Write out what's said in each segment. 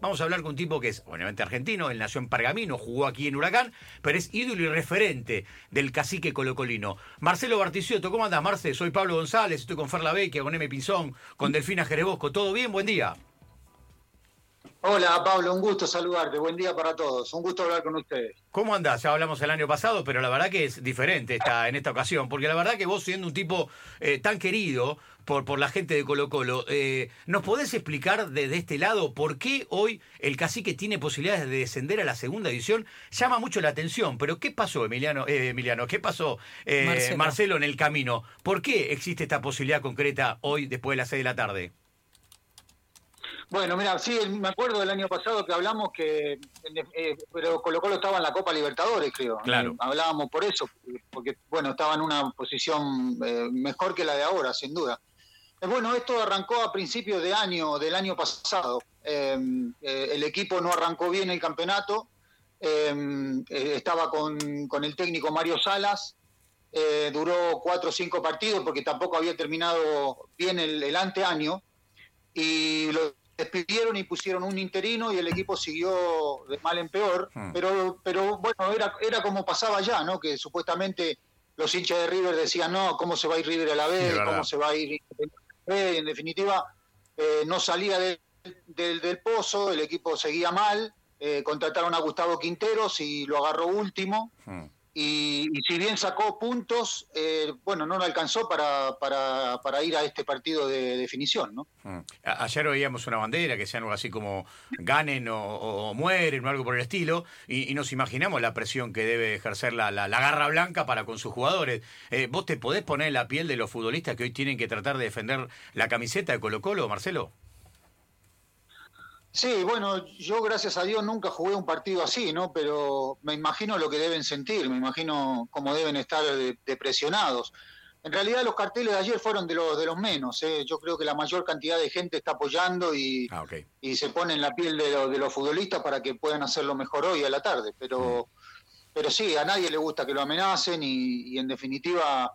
Vamos a hablar con un tipo que es, obviamente, argentino, él nació en Pergamino, jugó aquí en Huracán, pero es ídolo y referente del cacique colocolino. Marcelo Barticioto, ¿cómo andás, Marce? Soy Pablo González, estoy con Ferla Vecchia, con M. Pinzón, con Delfina Jerebosco. ¿Todo bien? Buen día. Hola Pablo, un gusto saludarte, buen día para todos, un gusto hablar con ustedes. ¿Cómo andás? Ya hablamos el año pasado, pero la verdad que es diferente esta, en esta ocasión, porque la verdad que vos siendo un tipo eh, tan querido por, por la gente de Colo Colo, eh, ¿nos podés explicar desde este lado por qué hoy el cacique tiene posibilidades de descender a la segunda división? Llama mucho la atención, pero ¿qué pasó Emiliano? Eh, Emiliano ¿Qué pasó Marcelo. Marcelo en el camino? ¿Por qué existe esta posibilidad concreta hoy después de las seis de la tarde? Bueno, mira, sí, me acuerdo del año pasado que hablamos que, eh, pero Colo Colo estaba en la Copa Libertadores, creo. Claro. hablábamos por eso, porque, bueno, estaba en una posición eh, mejor que la de ahora, sin duda. Eh, bueno, esto arrancó a principios de año, del año pasado. Em, el equipo no arrancó bien el campeonato. Em, estaba con, con, el técnico Mario Salas. duró cuatro o cinco partidos porque tampoco había terminado bien el, el anteaño. Y lo despidieron y pusieron un interino y el equipo siguió de mal en peor, hmm. pero, pero bueno, era, era como pasaba ya, ¿no? Que supuestamente los hinchas de River decían, no, ¿cómo se va a ir River a la vez? ¿Cómo se va a ir? En definitiva, eh, no salía del pozo, el equipo seguía mal, eh, contrataron a Gustavo Quinteros y lo agarró último. Hmm. Y, si bien sacó puntos, eh, bueno, no lo alcanzó para, para, ir a este partido de definición, ¿no? Mm. Ayer oíamos una bandera que sea algo así como ganen o, mueren o algo por el estilo, y, nos imaginamos la presión que debe ejercer la, la, garra blanca para con sus jugadores. Eh, ¿Vos te podés poner en la piel de los futbolistas que hoy tienen que tratar de defender la camiseta de Colo Colo, Marcelo? Sí, bueno, yo gracias a Dios nunca jugué un partido así, ¿no? Pero me imagino lo que deben sentir, me imagino cómo deben estar depresionados. En realidad los carteles de ayer fueron de los de los menos. ¿eh? Yo creo que la mayor cantidad de gente está apoyando y, ah, y se pone en la piel de, de, los futbolistas para que puedan hacerlo mejor hoy a la tarde. Pero, mm. pero sí, a nadie le gusta que lo amenacen y, en definitiva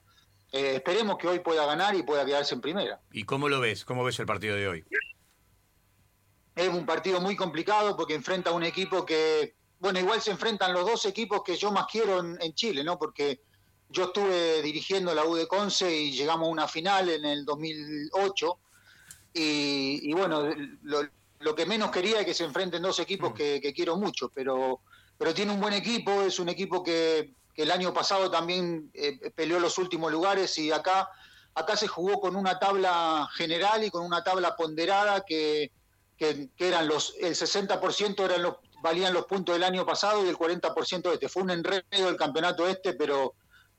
eh, esperemos que hoy pueda ganar y pueda quedarse en primera. ¿Y cómo lo ves? ¿Cómo ves el partido de hoy? Es un partido muy complicado porque enfrenta a un equipo que, bueno, igual se enfrentan los dos equipos que yo más quiero en, Chile, ¿no? Porque yo estuve dirigiendo la U de Conce y llegamos a una final en el 2008 y, bueno, lo, que menos quería es que se enfrenten dos equipos mm. que, quiero mucho, pero, pero tiene un buen equipo, es un equipo que, el año pasado también eh, peleó los últimos lugares y acá, acá se jugó con una tabla general y con una tabla ponderada que que, eran los, el 60% eran los, valían los puntos del año pasado y el 40% este. Fue un enredo el campeonato este, pero,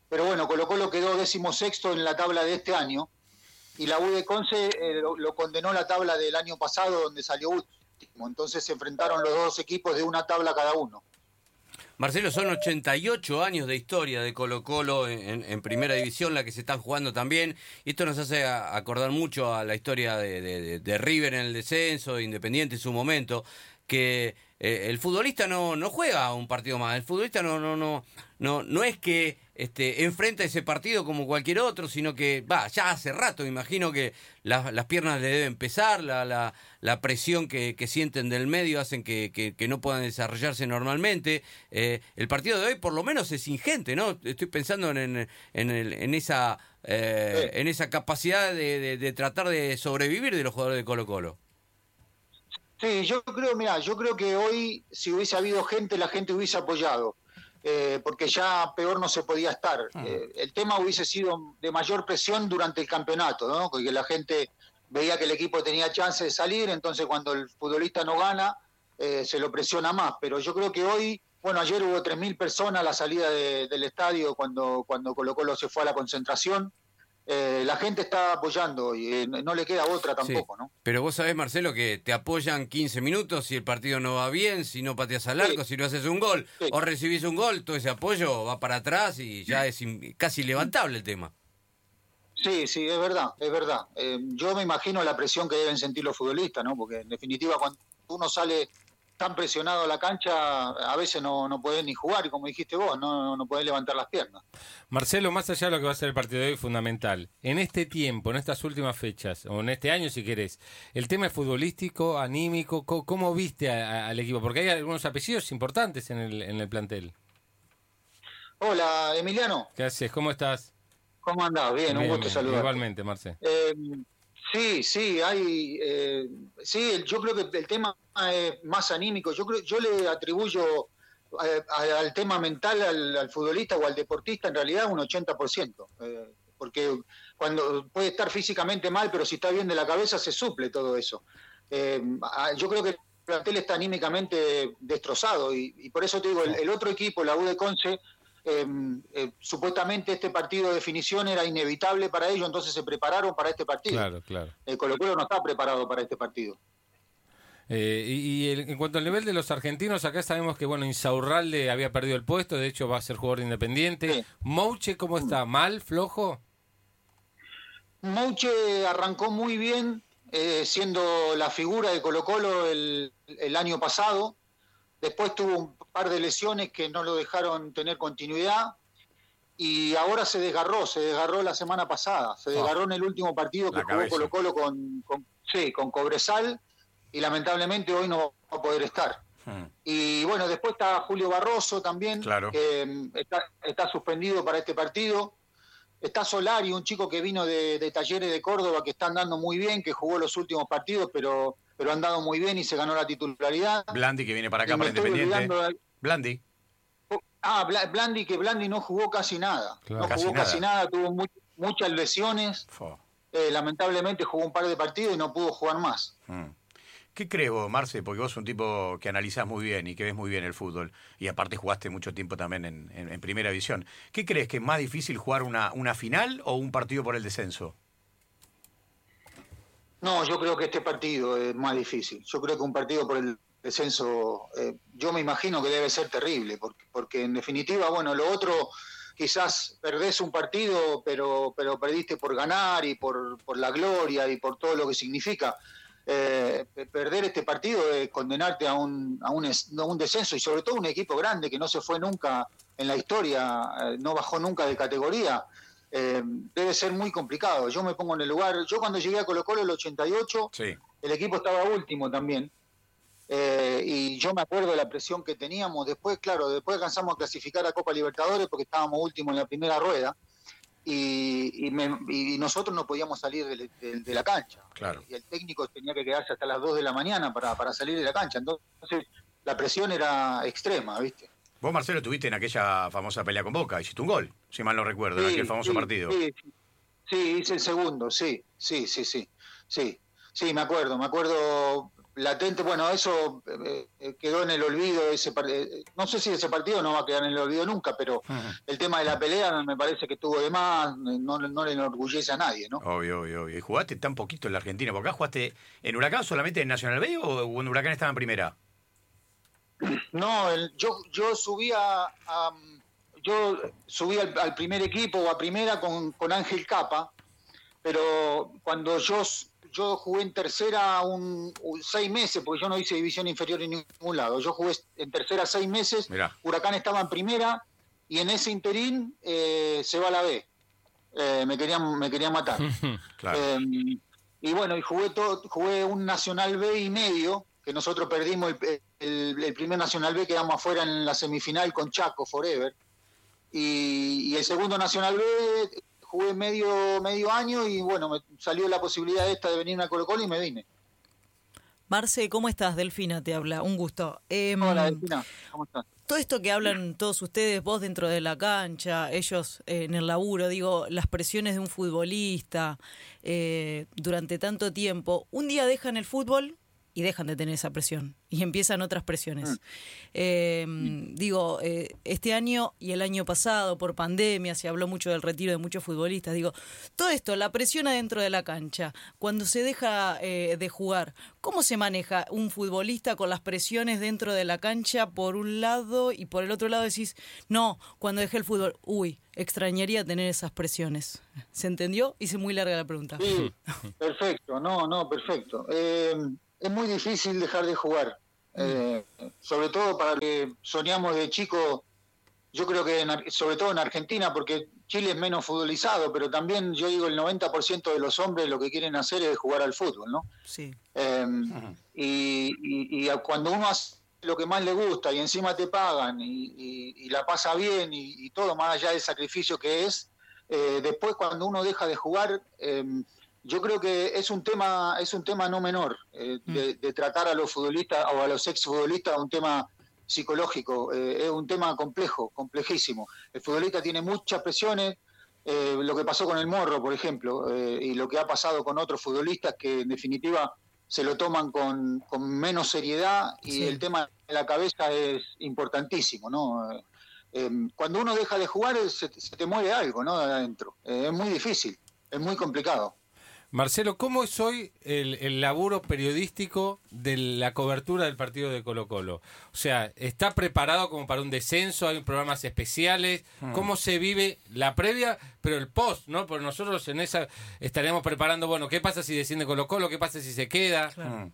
pero bueno, Colo Colo quedó décimo sexto en la tabla de este año y la U de Conce eh, lo, condenó la tabla del año pasado donde salió último. Entonces se enfrentaron los dos equipos de una tabla cada uno. Marcelo, son 88 años de historia de Colo Colo en, primera división, la que se están jugando también. Y esto nos hace acordar mucho a la historia de, River en el descenso, de Independiente en su momento, que eh, el futbolista no, no juega un partido más. El futbolista no, no, no, no, no es que este, enfrenta ese partido como cualquier otro, sino que, va, ya hace rato, imagino que las piernas le deben pesar, la, la, la presión que, que, sienten del medio hacen que, que, no puedan desarrollarse normalmente. Eh, el partido de hoy por lo menos es ingente, ¿no? Estoy pensando en, en, en, esa, eh, en esa capacidad de, de, tratar de sobrevivir de los jugadores de Colo Colo. Sí, yo creo, mira, yo creo que hoy si hubiese habido gente, la gente hubiese apoyado. Eh, porque ya peor no se podía estar. Ah. Eh, el tema hubiese sido de mayor presión durante el campeonato, ¿no? porque la gente veía que el equipo tenía chance de salir, entonces cuando el futbolista no gana, eh, se lo presiona más. Pero yo creo que hoy, bueno, ayer hubo 3.000 personas a la salida del estadio cuando, cuando Colo Colo se fue a la concentración. Eh, la gente está apoyando y eh, no le queda otra tampoco, ¿no? Pero vos sabés, Marcelo, que te apoyan 15 minutos si el partido no va bien, si no pateas al arco, si no haces un gol o recibís un gol, todo ese apoyo va para atrás y ya es casi levantable el tema. Sí, sí, es verdad, es verdad. Eh, yo me imagino la presión que deben sentir los futbolistas, ¿no? Porque en definitiva cuando uno sale tan presionado a la cancha, a veces no, no podés ni jugar, y como dijiste vos, no, no podés levantar las piernas. Marcelo, más allá de lo que va a ser el partido de hoy, fundamental. En este tiempo, en estas últimas fechas, o en este año si querés, el tema es futbolístico, anímico, ¿cómo, viste al equipo? Porque hay algunos apellidos importantes en el, en el plantel. Hola, Emiliano. ¿Qué haces? ¿Cómo estás? ¿Cómo andás? Bien, un gusto saludar. Igualmente, Marcelo. Eh, Sí, sí, hay, eh, sí, yo creo que el tema es más anímico. Yo creo, yo le atribuyo eh, al tema mental al, futbolista o al deportista en realidad un 80%, eh, porque cuando puede estar físicamente mal, pero si está bien de la cabeza se suple todo eso. Eh, yo creo que el plantel está anímicamente destrozado y, por eso te digo, el, el, otro equipo, la U de Conce, Em, eh, supuestamente este partido de definición era inevitable para ellos, entonces se prepararon para este partido. Claro, claro. El Colo Colo no está preparado para este partido. Eh, y, en cuanto al nivel de los argentinos, acá sabemos que bueno Insaurralde había perdido el puesto, de hecho va a ser jugador independiente. Mouche, ¿cómo está? ¿Mal? ¿Flojo? Mouche arrancó muy bien, eh, siendo la figura de Colo Colo el, el año pasado. Después tuvo un par de lesiones que no lo dejaron tener continuidad y ahora se desgarró, se desgarró la semana pasada, se desgarró en el último partido que jugó Colo Colo con, con, sí, con Cobresal y lamentablemente hoy no va a poder estar. Hmm. Y bueno, después está Julio Barroso también, que mm, está, suspendido para este partido. Está Solari, un chico que vino de, de Talleres de Córdoba, que está andando muy bien, que jugó los últimos partidos, pero pero han dado muy bien y se ganó la titularidad. Blandi que viene para acá para Independiente. Blandi. Ah, Blandi que Blandi no jugó casi nada. no jugó casi nada, tuvo muchas lesiones. Eh, lamentablemente jugó un par de partidos y no pudo jugar más. Hmm. ¿Qué crees vos, Marce? Porque vos sos un tipo que analizás muy bien y que ves muy bien el fútbol. Y aparte jugaste mucho tiempo también en, Primera División. ¿Qué crees que es más difícil jugar una, una final o un partido por el descenso? No, yo creo que este partido es más difícil. Yo creo que un partido por el descenso, eh, yo me imagino que debe ser terrible, porque, porque en definitiva, bueno, lo otro quizás perdés un partido, pero, pero perdiste por ganar y por, por la gloria y por todo lo que significa. Eh, perder este partido es condenarte a un, a, un, a un descenso y sobre todo un equipo grande que no se fue nunca en la historia, eh, no bajó nunca de categoría. Eh, debe ser muy complicado. Yo me pongo en el lugar, yo cuando llegué a Colo Colo el 88, el equipo estaba último también. Eh, y yo me acuerdo de la presión que teníamos. Después, claro, después alcanzamos a clasificar a Copa Libertadores porque estábamos últimos en la primera rueda. Y, nosotros no podíamos salir de, la cancha. Claro. Y el técnico tenía que quedarse hasta las 2 de la mañana para, para salir de la cancha. Entonces, la presión era extrema, ¿viste? Vos, Marcelo, tuviste en aquella famosa pelea con Boca, hiciste un gol, si mal no recuerdo, en aquel famoso partido. Sí, sí, hice el segundo, sí, sí, sí, sí, sí, sí, me acuerdo, me acuerdo latente, bueno, eso eh, eh, quedó en el olvido, ese eh, no sé si ese partido no va a quedar en el olvido nunca, pero el tema de la pelea me parece que estuvo de más, no, no le enorgullece a nadie, ¿no? Obvio, obvio, obvio. ¿Y jugaste tan poquito en la Argentina? ¿Por acá jugaste en Huracán solamente en Nacional B o en Huracán estaba en primera? No, yo, yo subía a, yo subí al, primer equipo o a primera con, con, Ángel Capa, pero cuando yo, yo jugué en tercera un, seis meses, porque yo no hice división inferior en ningún lado, yo jugué en tercera seis meses, Huracán estaba en primera y en ese interín eh, se va a la B. Eh, me querían me querían matar. Eh, y bueno, y jugué todo, jugué un Nacional B y medio, que nosotros perdimos el, primer Nacional B, quedamos afuera en la semifinal con Chaco Forever. Y, el segundo Nacional B jugué medio, medio año y bueno, me salió la posibilidad esta de venir a Colo Colo y me vine. Marce, ¿cómo estás? Delfina te habla, un gusto. Em, Hola Delfina, ¿cómo estás? Todo esto que hablan todos ustedes, vos dentro de la cancha, ellos eh, en el laburo, digo, las presiones de un futbolista eh, durante tanto tiempo, un día dejan el fútbol y dejan de tener esa presión y empiezan otras presiones. Em, digo, eh, este año y el año pasado por pandemia se habló mucho del retiro de muchos futbolistas. Digo, todo esto, la presión adentro de la cancha, cuando se deja eh, de jugar, ¿cómo se maneja un futbolista con las presiones dentro de la cancha por un lado y por el otro lado decís, no, cuando dejé el fútbol, uy, extrañaría tener esas presiones. ¿Se entendió? Hice muy larga la pregunta. Sí, perfecto, no, no, perfecto. Es muy difícil dejar de jugar. eh, sobre todo para que soñamos de chico, yo creo que en sobre todo en Argentina, porque Chile es menos futbolizado, pero también yo digo el 90% de los hombres lo que quieren hacer es jugar al fútbol, ¿no? Sí. Eh, y, y, cuando uno hace lo que más le gusta y encima te pagan y, la pasa bien y, todo más allá del sacrificio que es, eh, después cuando uno deja de jugar, eh, yo creo que es un tema, es un tema no menor, eh, mm. de, tratar a los futbolistas o a los exfutbolistas un tema psicológico, eh, es un tema complejo, complejísimo. El futbolista tiene muchas presiones, eh, lo que pasó con el Morro, por ejemplo, y lo que ha pasado con otros futbolistas que en definitiva se lo toman con, menos seriedad y el tema de la cabeza es importantísimo, ¿no? cuando uno deja de jugar se, se te muere algo, ¿no? De adentro. es muy difícil, es muy complicado. Marcelo, ¿cómo es hoy el, laburo periodístico de la cobertura del partido de Colo Colo? O sea, ¿está preparado como para un descenso? ¿Hay programas especiales? Hmm. ¿Cómo se vive la previa, pero el post, ¿no? Porque nosotros en esa estaríamos preparando, bueno, ¿qué pasa si desciende Colo Colo? ¿Qué pasa si se queda? Hmm.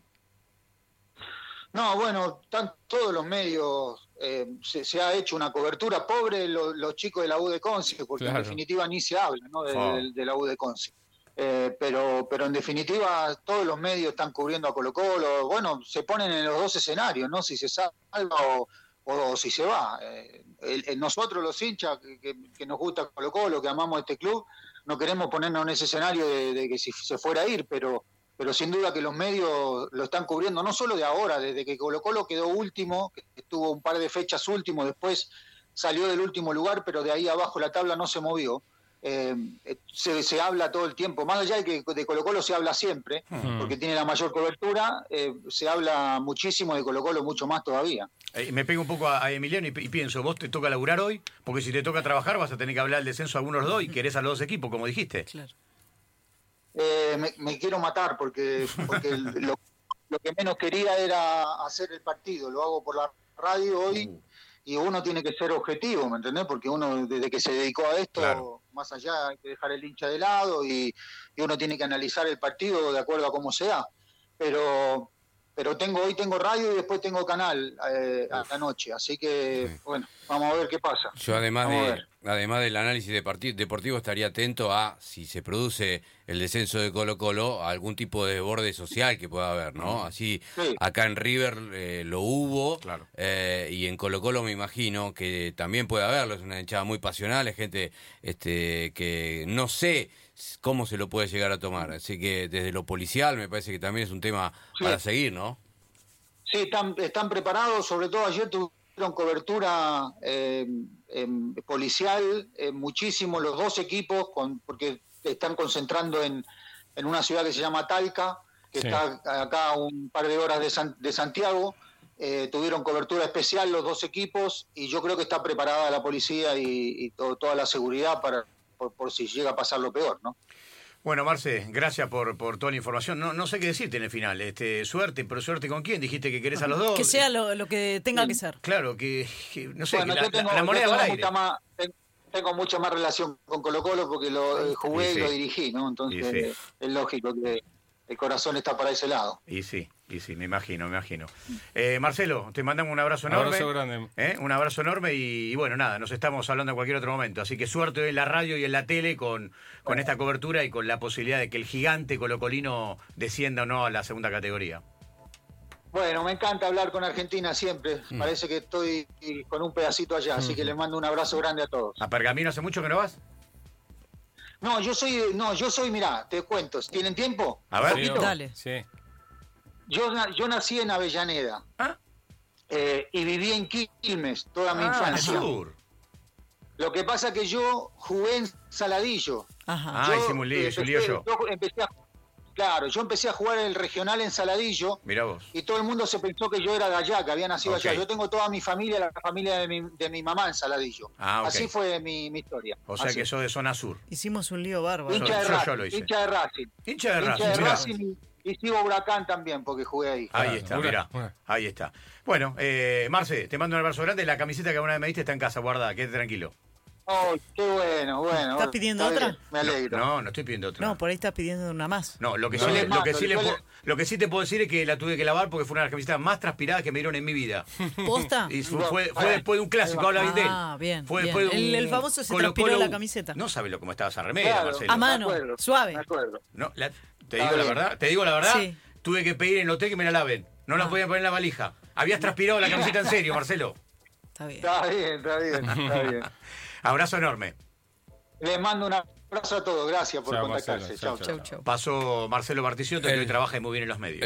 No, bueno, están todos los medios, eh, se, ha hecho una cobertura pobre los chicos de la U de Conce, porque en definitiva ni se habla ¿no? de, de la U de Conce. Eh, pero, pero en definitiva todos los medios están cubriendo a Colo Colo, bueno, se ponen en los dos escenarios, ¿no? Si se salva o, si se va. Eh, nosotros los hinchas que, nos gusta Colo Colo, que amamos este club, no queremos ponernos en ese escenario de, que si se fuera a ir, pero, pero sin duda que los medios lo están cubriendo, no solo de ahora, desde que Colo Colo quedó último, que estuvo un par de fechas último, después salió del último lugar, pero de ahí abajo la tabla no se movió. Eh, se, se, habla todo el tiempo, más allá de que de Colo Colo se habla siempre, porque tiene la mayor cobertura, eh, se habla muchísimo de Colo Colo, mucho más todavía. Eh, me pego un poco a, Emiliano y, pienso, vos te toca laburar hoy, porque si te toca trabajar vas a tener que hablar del descenso a algunos dos y querés a los dos equipos, como dijiste. Claro. Me, quiero matar porque, porque lo, que menos quería era hacer el partido, lo hago por la radio hoy. Uh y uno tiene que ser objetivo, ¿me entendés? Porque uno desde que se dedicó a esto, más allá hay que dejar el hincha de lado y, uno tiene que analizar el partido de acuerdo a cómo sea. Pero pero tengo hoy tengo radio y después tengo canal eh, a la noche, así que bueno, vamos a ver qué pasa. Yo además de además del análisis de deportivo estaría atento a si se produce el descenso de Colo Colo, algún tipo de borde social que pueda haber, ¿no? Así acá en River eh, lo hubo claro. Eh, y en Colo Colo me imagino que también puede haberlo, es una hinchada muy pasional, es gente este que no sé cómo se lo puede llegar a tomar. Así que desde lo policial me parece que también es un tema para seguir, ¿no? Sí, están, están preparados, sobre todo ayer tuvieron cobertura eh, policial eh, muchísimo los dos equipos, con, porque están concentrando en, en una ciudad que se llama Talca, que está acá a un par de horas de, de Santiago. Eh, tuvieron cobertura especial los dos equipos y yo creo que está preparada la policía y, toda la seguridad para, por, si llega a pasar lo peor, ¿no? Bueno, Marce, gracias por, por toda la información. No, no sé qué decirte en el final. Este, suerte, pero suerte con quién. Dijiste que querés a los dos. Que sea lo, que tenga que ser. Claro, que, no sé, la, moneda tengo, más, tengo mucha más relación con Colo Colo porque lo eh, jugué y, lo dirigí, ¿no? Entonces es lógico que el corazón está para ese lado. Y sí, y sí, me imagino, me imagino. Eh, Marcelo, te mandamos un abrazo enorme. Un abrazo grande. ¿eh? Un abrazo enorme y, bueno, nada, nos estamos hablando en cualquier otro momento. Así que suerte en la radio y en la tele con, con esta cobertura y con la posibilidad de que el gigante colocolino descienda o no a la segunda categoría. Bueno, me encanta hablar con Argentina siempre. Mm. Parece que estoy con un pedacito allá, así que les mando un abrazo grande a todos. ¿A Pergamino hace mucho que no vas? No, yo soy, no, yo soy, mirá, te cuento, ¿tienen tiempo? A ver, dale. Sí. Yo, yo nací en Avellaneda ¿Ah? eh, y viví en Quilmes toda mi ah, infancia. Sur. Lo que pasa es que yo jugué en Saladillo. Ajá. ah, hicimos un lío, yo. yo empecé a Claro, yo empecé a jugar el regional en Saladillo. Mira vos. Y todo el mundo se pensó que yo era de allá, que había nacido allá. Yo tengo toda mi familia, la familia de mi, de mi mamá en Saladillo. Ah, Así fue mi, historia. O sea que sos de zona sur. Hicimos un lío bárbaro. Hincha de, Racing, hincha de Racing. Hincha de Racing. Hincha de Racing y, sigo Huracán también, porque jugué ahí. Ahí está, mira. Ahí está. Bueno, eh, Marce, te mando un abrazo grande. La camiseta que alguna vez me diste está en casa, guardada, quédate tranquilo. Oh, qué bueno, bueno. ¿Estás pidiendo otra? bien, Me alegro. No, no estoy pidiendo otra. No, por ahí estás pidiendo una más. No, lo que, No, sí, le- lo, que sí le yo puedo- le- lo que sí te puedo decir es que la tuve que lavar porque fue una de las camisetas más transpiradas que me dieron en mi vida. ¿Posta? Y fue, después de un clásico, habla bien de él. Ah, bien, Fue bien. después de un El- el famoso se transpiró la camiseta. No sabe lo cómo estaba esa remera, Claro. Marcelo. A mano, Me acuerdo, suave. Me acuerdo. No, la- te digo la verdad, te digo la verdad, Sí. tuve que pedir en el hotel que me la laven. No la Ah. podían poner en la valija. Habías transpirado la camiseta en serio, Marcelo. Está bien. Está bien, está bien, está bien. Abrazo enorme. Les mando un abrazo a todos. Gracias por contactarse. Marcelo. Chau, chau. Pasó Marcelo Barticióto, que hoy trabaja muy bien en los medios. el